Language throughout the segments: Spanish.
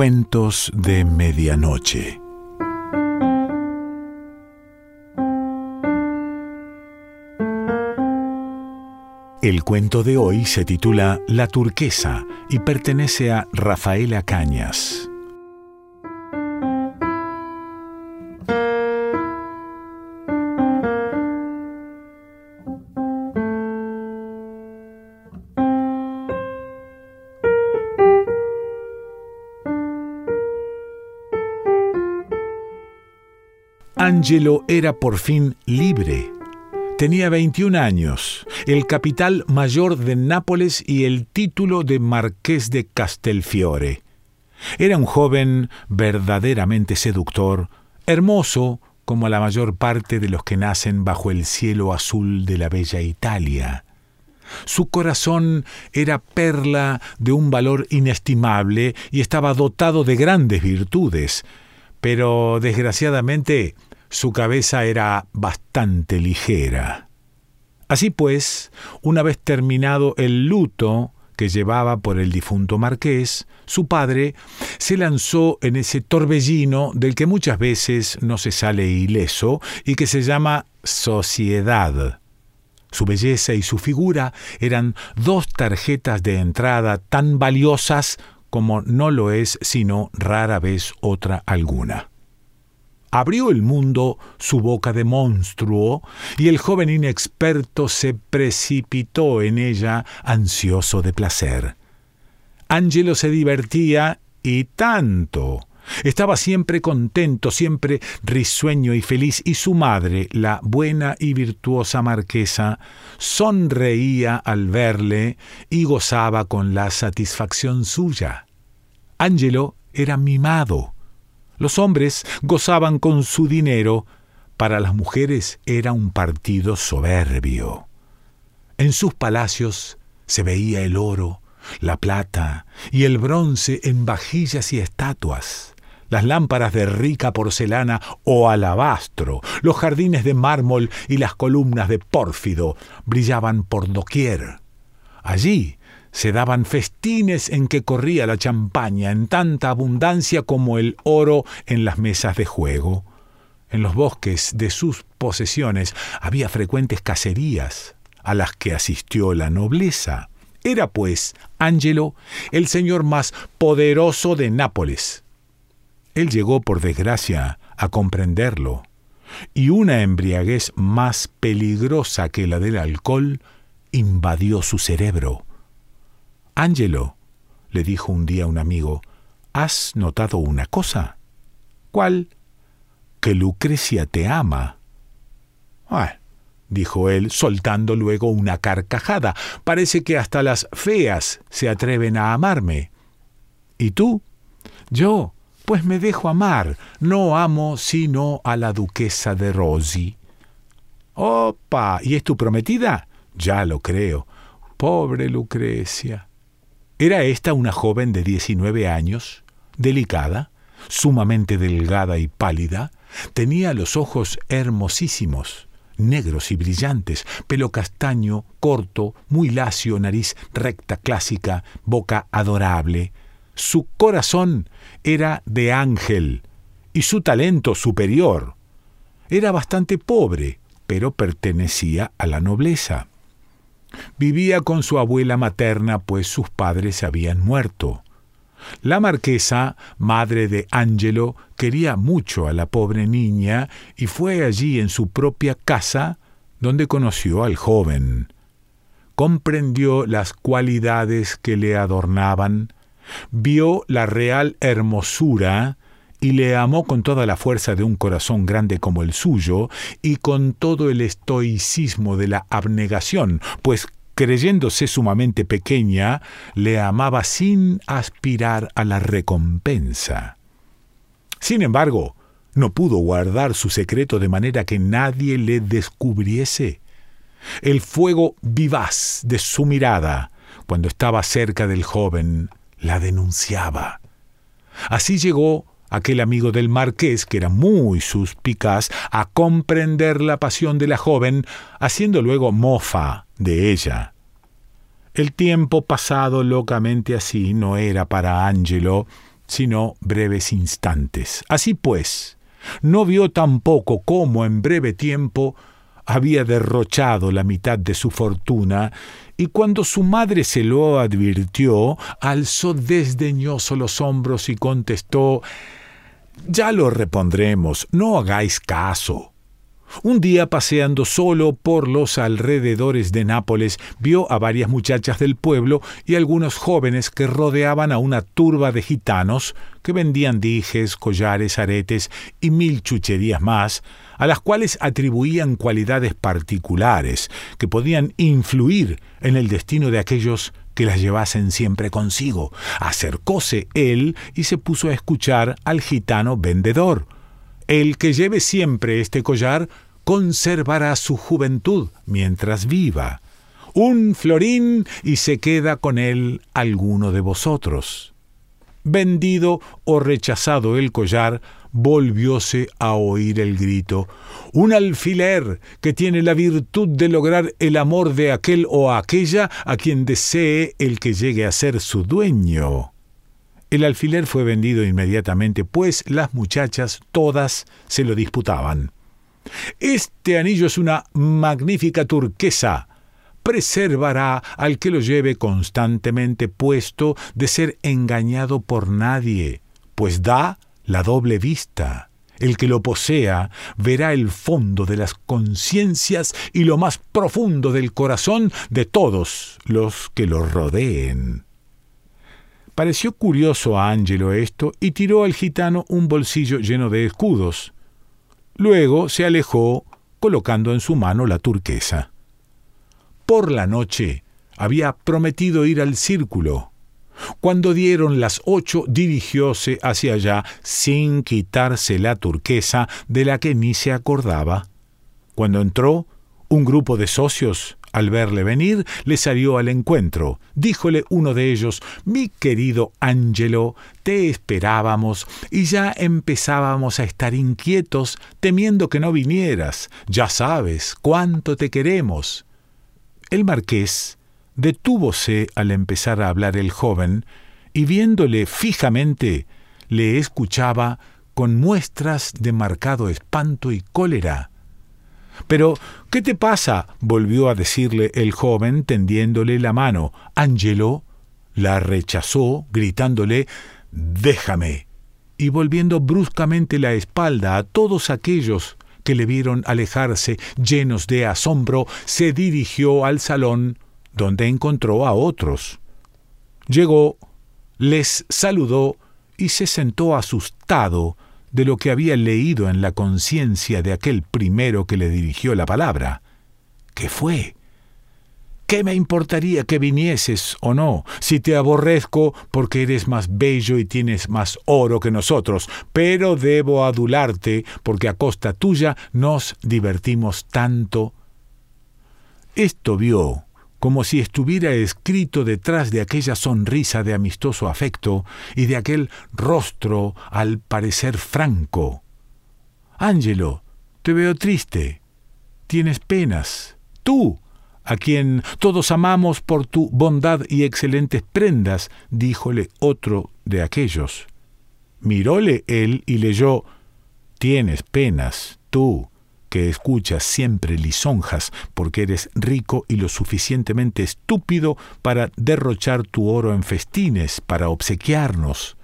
Cuentos de Medianoche. El cuento de hoy se titula La turquesa y pertenece a Rafaela Cañas. Angelo era por fin libre. Tenía 21 años, el capital mayor de Nápoles y el título de marqués de Castelfiore. Era un joven verdaderamente seductor, hermoso como la mayor parte de los que nacen bajo el cielo azul de la bella Italia. Su corazón era perla de un valor inestimable y estaba dotado de grandes virtudes, pero desgraciadamente su cabeza era bastante ligera. Así pues, una vez terminado el luto que llevaba por el difunto marqués, su padre se lanzó en ese torbellino del que muchas veces no se sale ileso y que se llama sociedad. Su belleza y su figura eran dos tarjetas de entrada tan valiosas como no lo es sino rara vez otra alguna abrió el mundo su boca de monstruo, y el joven inexperto se precipitó en ella ansioso de placer. Angelo se divertía y tanto. Estaba siempre contento, siempre risueño y feliz, y su madre, la buena y virtuosa marquesa, sonreía al verle y gozaba con la satisfacción suya. Angelo era mimado, los hombres gozaban con su dinero, para las mujeres era un partido soberbio. En sus palacios se veía el oro, la plata y el bronce en vajillas y estatuas, las lámparas de rica porcelana o alabastro, los jardines de mármol y las columnas de pórfido brillaban por doquier. Allí se daban festines en que corría la champaña en tanta abundancia como el oro en las mesas de juego. En los bosques de sus posesiones había frecuentes cacerías a las que asistió la nobleza. Era, pues, Angelo el señor más poderoso de Nápoles. Él llegó, por desgracia, a comprenderlo, y una embriaguez más peligrosa que la del alcohol invadió su cerebro. Angelo, le dijo un día un amigo, ¿has notado una cosa? ¿Cuál? Que Lucrecia te ama. Ah, dijo él, soltando luego una carcajada. Parece que hasta las feas se atreven a amarme. ¿Y tú? Yo, pues me dejo amar. No amo sino a la duquesa de Rosy. ¡Opa! ¿Y es tu prometida? Ya lo creo. Pobre Lucrecia. Era esta una joven de 19 años, delicada, sumamente delgada y pálida, tenía los ojos hermosísimos, negros y brillantes, pelo castaño, corto, muy lacio, nariz recta clásica, boca adorable. Su corazón era de ángel y su talento superior. Era bastante pobre, pero pertenecía a la nobleza. Vivía con su abuela materna, pues sus padres habían muerto. La marquesa, madre de Angelo, quería mucho a la pobre niña y fue allí en su propia casa donde conoció al joven. Comprendió las cualidades que le adornaban, vio la real hermosura y le amó con toda la fuerza de un corazón grande como el suyo y con todo el estoicismo de la abnegación, pues creyéndose sumamente pequeña, le amaba sin aspirar a la recompensa. Sin embargo, no pudo guardar su secreto de manera que nadie le descubriese. El fuego vivaz de su mirada, cuando estaba cerca del joven, la denunciaba. Así llegó aquel amigo del marqués, que era muy suspicaz, a comprender la pasión de la joven, haciendo luego mofa de ella. El tiempo pasado locamente así no era para Angelo sino breves instantes. Así pues, no vio tampoco cómo en breve tiempo había derrochado la mitad de su fortuna, y cuando su madre se lo advirtió, alzó desdeñoso los hombros y contestó Ya lo repondremos, no hagáis caso. Un día paseando solo por los alrededores de Nápoles, vio a varias muchachas del pueblo y algunos jóvenes que rodeaban a una turba de gitanos que vendían dijes, collares, aretes y mil chucherías más, a las cuales atribuían cualidades particulares que podían influir en el destino de aquellos que las llevasen siempre consigo. Acercóse él y se puso a escuchar al gitano vendedor el que lleve siempre este collar conservará su juventud mientras viva. Un florín y se queda con él alguno de vosotros. Vendido o rechazado el collar, volvióse a oír el grito. Un alfiler que tiene la virtud de lograr el amor de aquel o aquella a quien desee el que llegue a ser su dueño. El alfiler fue vendido inmediatamente, pues las muchachas todas se lo disputaban. Este anillo es una magnífica turquesa. Preservará al que lo lleve constantemente puesto de ser engañado por nadie, pues da la doble vista. El que lo posea verá el fondo de las conciencias y lo más profundo del corazón de todos los que lo rodeen. Pareció curioso a Angelo esto y tiró al gitano un bolsillo lleno de escudos. Luego se alejó colocando en su mano la turquesa. Por la noche había prometido ir al círculo. Cuando dieron las ocho dirigióse hacia allá sin quitarse la turquesa de la que ni se acordaba. Cuando entró, un grupo de socios al verle venir, le salió al encuentro. Díjole uno de ellos, Mi querido Ángelo, te esperábamos y ya empezábamos a estar inquietos, temiendo que no vinieras. Ya sabes cuánto te queremos. El marqués detúvose al empezar a hablar el joven, y viéndole fijamente, le escuchaba con muestras de marcado espanto y cólera. Pero, ¿qué te pasa? volvió a decirle el joven tendiéndole la mano. Angelo la rechazó, gritándole Déjame. y volviendo bruscamente la espalda a todos aquellos que le vieron alejarse llenos de asombro, se dirigió al salón donde encontró a otros. Llegó, les saludó y se sentó asustado de lo que había leído en la conciencia de aquel primero que le dirigió la palabra. ¿Qué fue? ¿Qué me importaría que vinieses o no, si te aborrezco porque eres más bello y tienes más oro que nosotros, pero debo adularte porque a costa tuya nos divertimos tanto? Esto vio como si estuviera escrito detrás de aquella sonrisa de amistoso afecto y de aquel rostro al parecer franco. Ángelo, te veo triste. Tienes penas. Tú, a quien todos amamos por tu bondad y excelentes prendas, díjole otro de aquellos. Miróle él y leyó Tienes penas, tú, que escuchas siempre lisonjas porque eres rico y lo suficientemente estúpido para derrochar tu oro en festines, para obsequiarnos.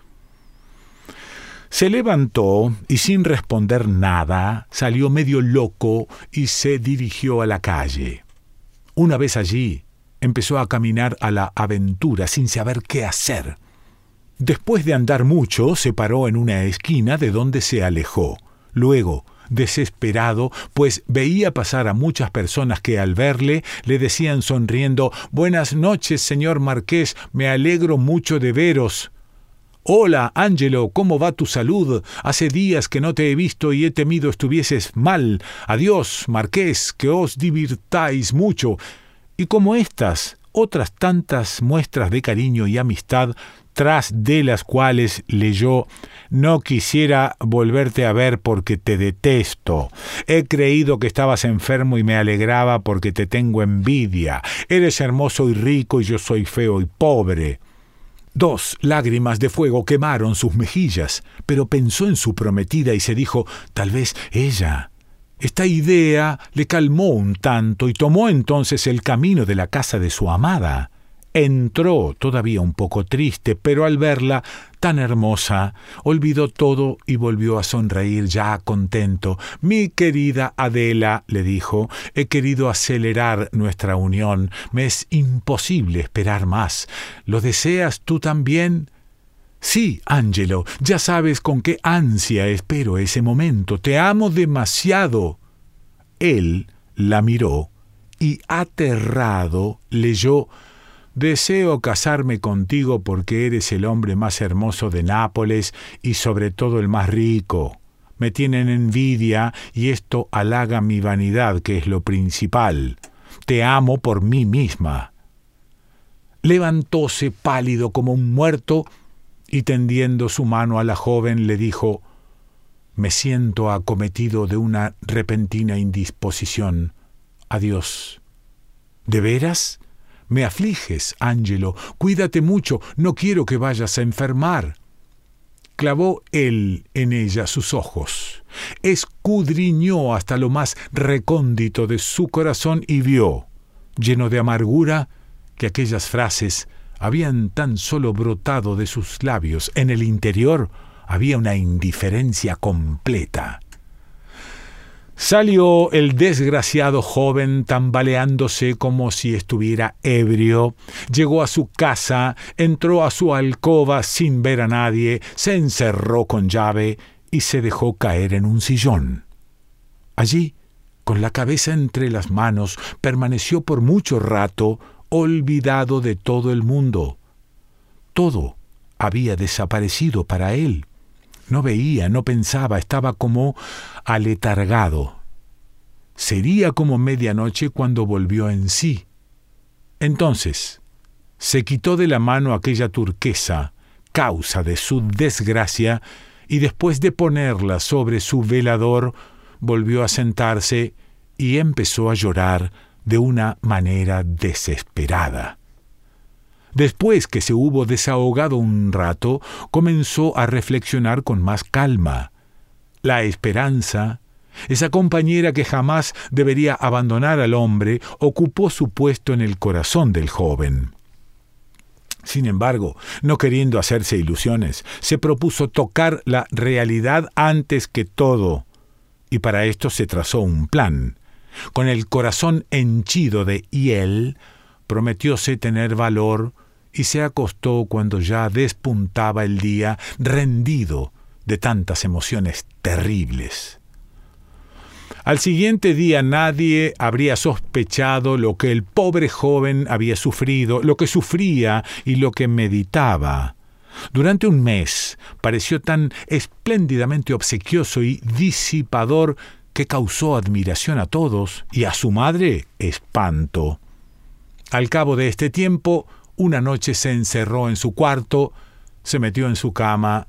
Se levantó y sin responder nada salió medio loco y se dirigió a la calle. Una vez allí, empezó a caminar a la aventura sin saber qué hacer. Después de andar mucho, se paró en una esquina de donde se alejó. Luego, desesperado, pues veía pasar a muchas personas que al verle le decían sonriendo Buenas noches, señor marqués, me alegro mucho de veros. Hola, Ángelo, ¿cómo va tu salud? Hace días que no te he visto y he temido estuvieses mal. Adiós, marqués, que os divirtáis mucho. Y como estas, otras tantas muestras de cariño y amistad tras de las cuales leyó No quisiera volverte a ver porque te detesto. He creído que estabas enfermo y me alegraba porque te tengo envidia. Eres hermoso y rico y yo soy feo y pobre. Dos lágrimas de fuego quemaron sus mejillas, pero pensó en su prometida y se dijo, tal vez ella. Esta idea le calmó un tanto y tomó entonces el camino de la casa de su amada. Entró, todavía un poco triste, pero al verla tan hermosa, olvidó todo y volvió a sonreír ya contento. Mi querida Adela, le dijo, he querido acelerar nuestra unión. Me es imposible esperar más. ¿Lo deseas tú también? Sí, Angelo, ya sabes con qué ansia espero ese momento. Te amo demasiado. Él la miró y, aterrado, leyó Deseo casarme contigo porque eres el hombre más hermoso de Nápoles y sobre todo el más rico. Me tienen envidia y esto halaga mi vanidad, que es lo principal. Te amo por mí misma. Levantóse pálido como un muerto y tendiendo su mano a la joven le dijo Me siento acometido de una repentina indisposición. Adiós. ¿De veras? Me afliges, Ángelo, cuídate mucho, no quiero que vayas a enfermar. Clavó él en ella sus ojos, escudriñó hasta lo más recóndito de su corazón y vio, lleno de amargura, que aquellas frases habían tan solo brotado de sus labios. En el interior había una indiferencia completa. Salió el desgraciado joven tambaleándose como si estuviera ebrio, llegó a su casa, entró a su alcoba sin ver a nadie, se encerró con llave y se dejó caer en un sillón. Allí, con la cabeza entre las manos, permaneció por mucho rato, olvidado de todo el mundo. Todo había desaparecido para él. No veía, no pensaba, estaba como aletargado. Sería como medianoche cuando volvió en sí. Entonces, se quitó de la mano aquella turquesa, causa de su desgracia, y después de ponerla sobre su velador, volvió a sentarse y empezó a llorar de una manera desesperada. Después que se hubo desahogado un rato, comenzó a reflexionar con más calma. La esperanza, esa compañera que jamás debería abandonar al hombre, ocupó su puesto en el corazón del joven. Sin embargo, no queriendo hacerse ilusiones, se propuso tocar la realidad antes que todo, y para esto se trazó un plan. Con el corazón henchido de hiel, prometióse tener valor, y se acostó cuando ya despuntaba el día, rendido de tantas emociones terribles. Al siguiente día nadie habría sospechado lo que el pobre joven había sufrido, lo que sufría y lo que meditaba. Durante un mes pareció tan espléndidamente obsequioso y disipador que causó admiración a todos y a su madre espanto. Al cabo de este tiempo una noche se encerró en su cuarto, se metió en su cama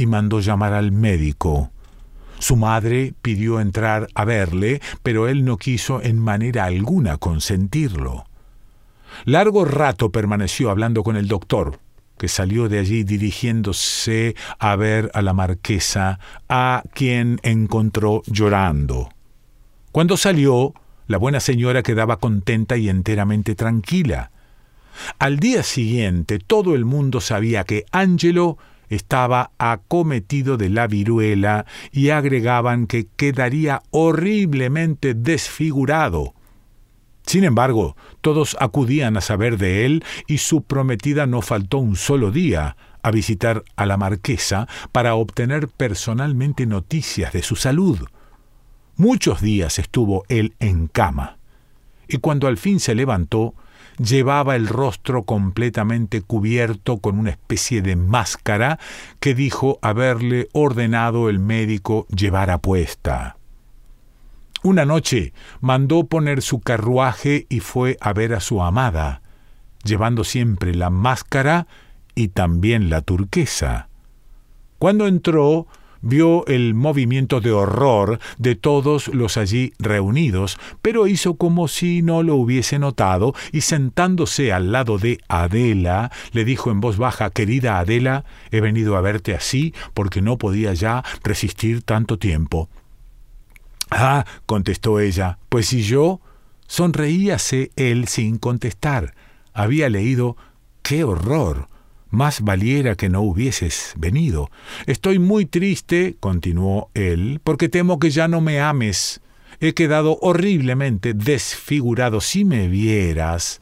y mandó llamar al médico. Su madre pidió entrar a verle, pero él no quiso en manera alguna consentirlo. Largo rato permaneció hablando con el doctor, que salió de allí dirigiéndose a ver a la marquesa, a quien encontró llorando. Cuando salió, la buena señora quedaba contenta y enteramente tranquila. Al día siguiente todo el mundo sabía que Angelo estaba acometido de la viruela y agregaban que quedaría horriblemente desfigurado. Sin embargo, todos acudían a saber de él y su prometida no faltó un solo día a visitar a la marquesa para obtener personalmente noticias de su salud. Muchos días estuvo él en cama, y cuando al fin se levantó, llevaba el rostro completamente cubierto con una especie de máscara que dijo haberle ordenado el médico llevar a puesta. Una noche mandó poner su carruaje y fue a ver a su amada, llevando siempre la máscara y también la turquesa. Cuando entró, vio el movimiento de horror de todos los allí reunidos, pero hizo como si no lo hubiese notado y sentándose al lado de Adela, le dijo en voz baja, Querida Adela, he venido a verte así porque no podía ya resistir tanto tiempo. Ah, contestó ella, pues si yo... Sonreíase él sin contestar. Había leído ¡Qué horror! Más valiera que no hubieses venido. Estoy muy triste, continuó él, porque temo que ya no me ames. He quedado horriblemente desfigurado. Si me vieras.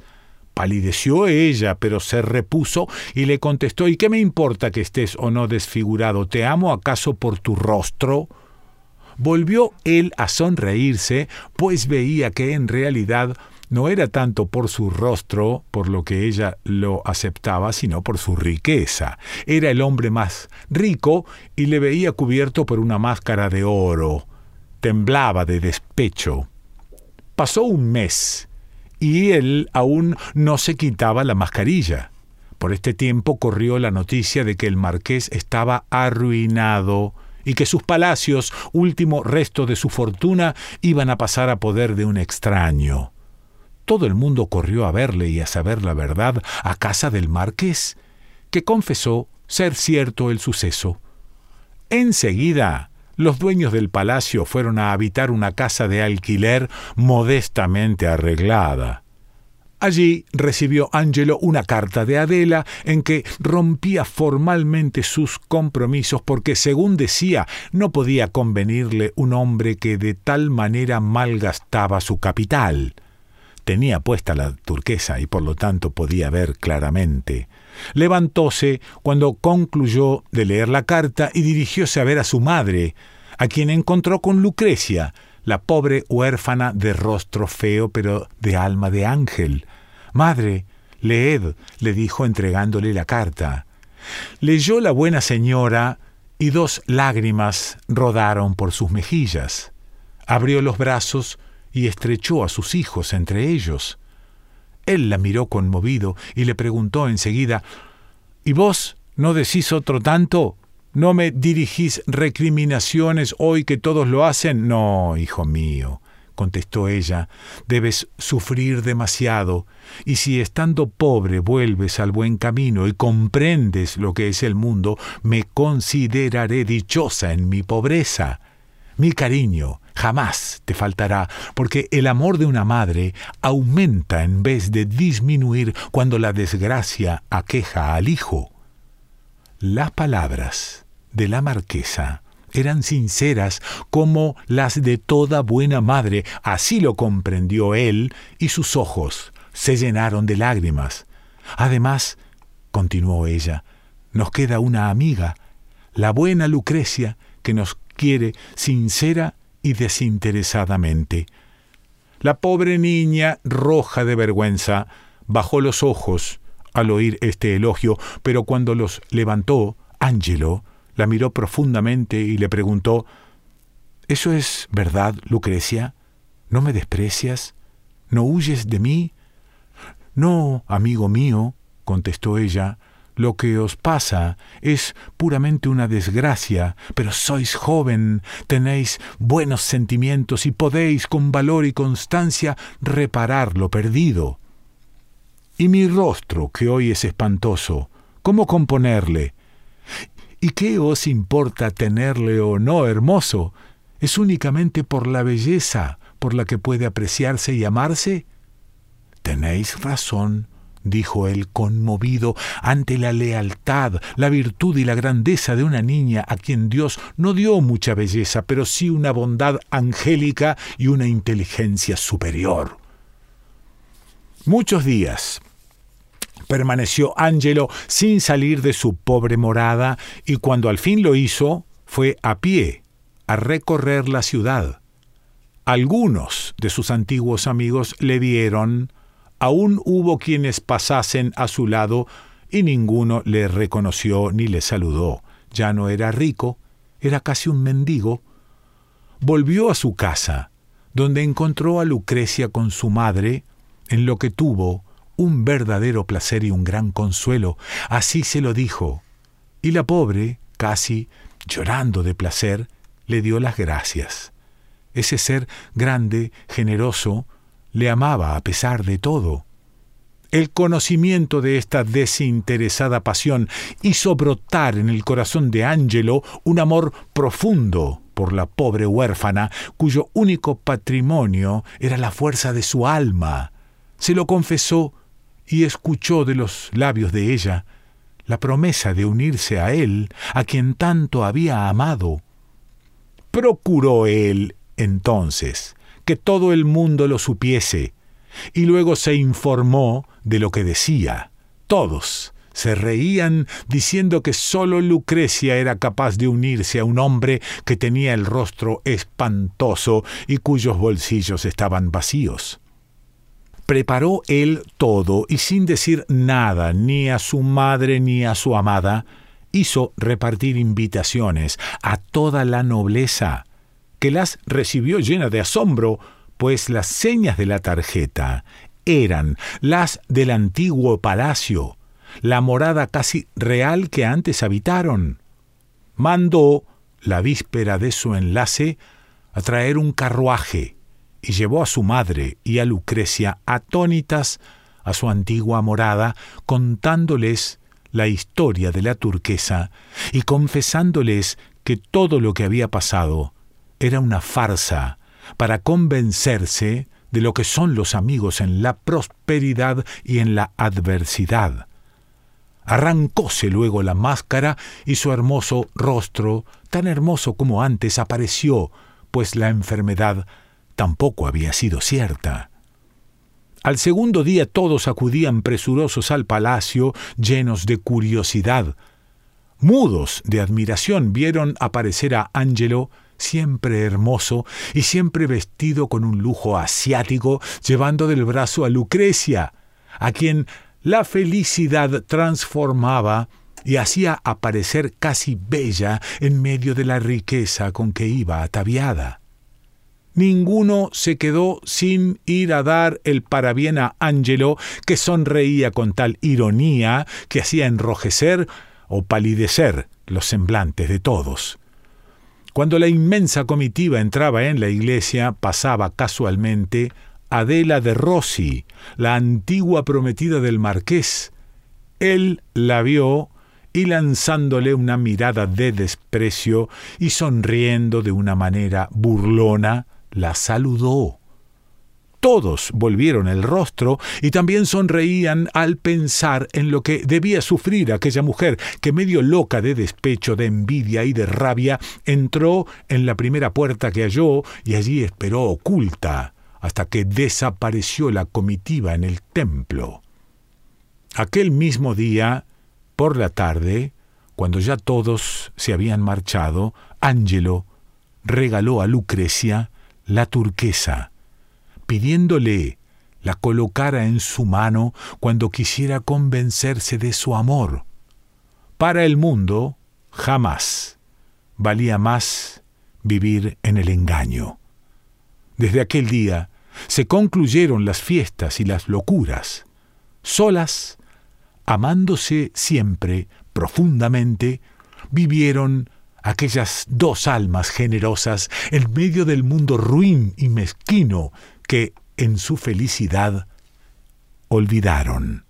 Palideció ella, pero se repuso y le contestó ¿Y qué me importa que estés o no desfigurado? ¿Te amo acaso por tu rostro? Volvió él a sonreírse, pues veía que en realidad no era tanto por su rostro, por lo que ella lo aceptaba, sino por su riqueza. Era el hombre más rico y le veía cubierto por una máscara de oro. Temblaba de despecho. Pasó un mes y él aún no se quitaba la mascarilla. Por este tiempo corrió la noticia de que el marqués estaba arruinado y que sus palacios, último resto de su fortuna, iban a pasar a poder de un extraño. Todo el mundo corrió a verle y a saber la verdad a casa del marqués, que confesó ser cierto el suceso. Enseguida, los dueños del palacio fueron a habitar una casa de alquiler modestamente arreglada. Allí recibió Angelo una carta de Adela en que rompía formalmente sus compromisos porque, según decía, no podía convenirle un hombre que de tal manera malgastaba su capital. Tenía puesta la turquesa y por lo tanto podía ver claramente. Levantóse cuando concluyó de leer la carta y dirigióse a ver a su madre, a quien encontró con Lucrecia, la pobre huérfana de rostro feo pero de alma de ángel. Madre, leed, le dijo entregándole la carta. Leyó la buena señora y dos lágrimas rodaron por sus mejillas. Abrió los brazos y estrechó a sus hijos entre ellos. Él la miró conmovido y le preguntó enseguida ¿Y vos no decís otro tanto? ¿No me dirigís recriminaciones hoy que todos lo hacen? No, hijo mío, contestó ella, debes sufrir demasiado, y si estando pobre vuelves al buen camino y comprendes lo que es el mundo, me consideraré dichosa en mi pobreza. Mi cariño jamás te faltará, porque el amor de una madre aumenta en vez de disminuir cuando la desgracia aqueja al hijo. Las palabras de la marquesa eran sinceras como las de toda buena madre, así lo comprendió él, y sus ojos se llenaron de lágrimas. Además, continuó ella, nos queda una amiga, la buena Lucrecia, que nos quiere sincera y desinteresadamente. La pobre niña, roja de vergüenza, bajó los ojos al oír este elogio, pero cuando los levantó, Ángelo la miró profundamente y le preguntó ¿Eso es verdad, Lucrecia? ¿No me desprecias? ¿No huyes de mí? No, amigo mío, contestó ella, lo que os pasa es puramente una desgracia, pero sois joven, tenéis buenos sentimientos y podéis con valor y constancia reparar lo perdido. Y mi rostro, que hoy es espantoso, ¿cómo componerle? ¿Y qué os importa tenerle o no hermoso? ¿Es únicamente por la belleza por la que puede apreciarse y amarse? Tenéis razón, dijo él conmovido ante la lealtad, la virtud y la grandeza de una niña a quien Dios no dio mucha belleza, pero sí una bondad angélica y una inteligencia superior. Muchos días permaneció Ángelo sin salir de su pobre morada y cuando al fin lo hizo, fue a pie a recorrer la ciudad. Algunos de sus antiguos amigos le vieron, Aún hubo quienes pasasen a su lado y ninguno le reconoció ni le saludó. Ya no era rico, era casi un mendigo. Volvió a su casa, donde encontró a Lucrecia con su madre, en lo que tuvo un verdadero placer y un gran consuelo. Así se lo dijo. Y la pobre, casi llorando de placer, le dio las gracias. Ese ser grande, generoso, le amaba a pesar de todo. El conocimiento de esta desinteresada pasión hizo brotar en el corazón de Angelo un amor profundo por la pobre huérfana, cuyo único patrimonio era la fuerza de su alma. Se lo confesó y escuchó de los labios de ella la promesa de unirse a él, a quien tanto había amado. Procuró él, entonces, que todo el mundo lo supiese, y luego se informó de lo que decía. Todos se reían diciendo que sólo Lucrecia era capaz de unirse a un hombre que tenía el rostro espantoso y cuyos bolsillos estaban vacíos. Preparó él todo y sin decir nada ni a su madre ni a su amada, hizo repartir invitaciones a toda la nobleza, que las recibió llena de asombro, pues las señas de la tarjeta eran las del antiguo palacio, la morada casi real que antes habitaron. Mandó, la víspera de su enlace, a traer un carruaje y llevó a su madre y a Lucrecia atónitas a su antigua morada, contándoles la historia de la turquesa y confesándoles que todo lo que había pasado era una farsa para convencerse de lo que son los amigos en la prosperidad y en la adversidad. Arrancóse luego la máscara y su hermoso rostro, tan hermoso como antes, apareció, pues la enfermedad tampoco había sido cierta. Al segundo día todos acudían presurosos al palacio, llenos de curiosidad. Mudos de admiración vieron aparecer a Angelo siempre hermoso y siempre vestido con un lujo asiático, llevando del brazo a Lucrecia, a quien la felicidad transformaba y hacía aparecer casi bella en medio de la riqueza con que iba ataviada. Ninguno se quedó sin ir a dar el parabien a Angelo, que sonreía con tal ironía que hacía enrojecer o palidecer los semblantes de todos. Cuando la inmensa comitiva entraba en la iglesia, pasaba casualmente Adela de Rossi, la antigua prometida del marqués. Él la vio y lanzándole una mirada de desprecio y sonriendo de una manera burlona, la saludó. Todos volvieron el rostro y también sonreían al pensar en lo que debía sufrir aquella mujer que medio loca de despecho, de envidia y de rabia, entró en la primera puerta que halló y allí esperó oculta hasta que desapareció la comitiva en el templo. Aquel mismo día, por la tarde, cuando ya todos se habían marchado, Ángelo regaló a Lucrecia la turquesa, pidiéndole la colocara en su mano cuando quisiera convencerse de su amor. Para el mundo, jamás valía más vivir en el engaño. Desde aquel día se concluyeron las fiestas y las locuras, solas, amándose siempre profundamente, vivieron aquellas dos almas generosas en medio del mundo ruin y mezquino que en su felicidad olvidaron.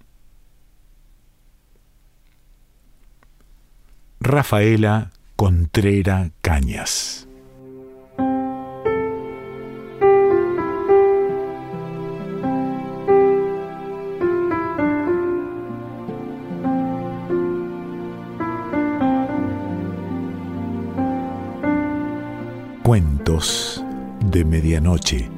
Rafaela Contrera Cañas Cuentos de Medianoche.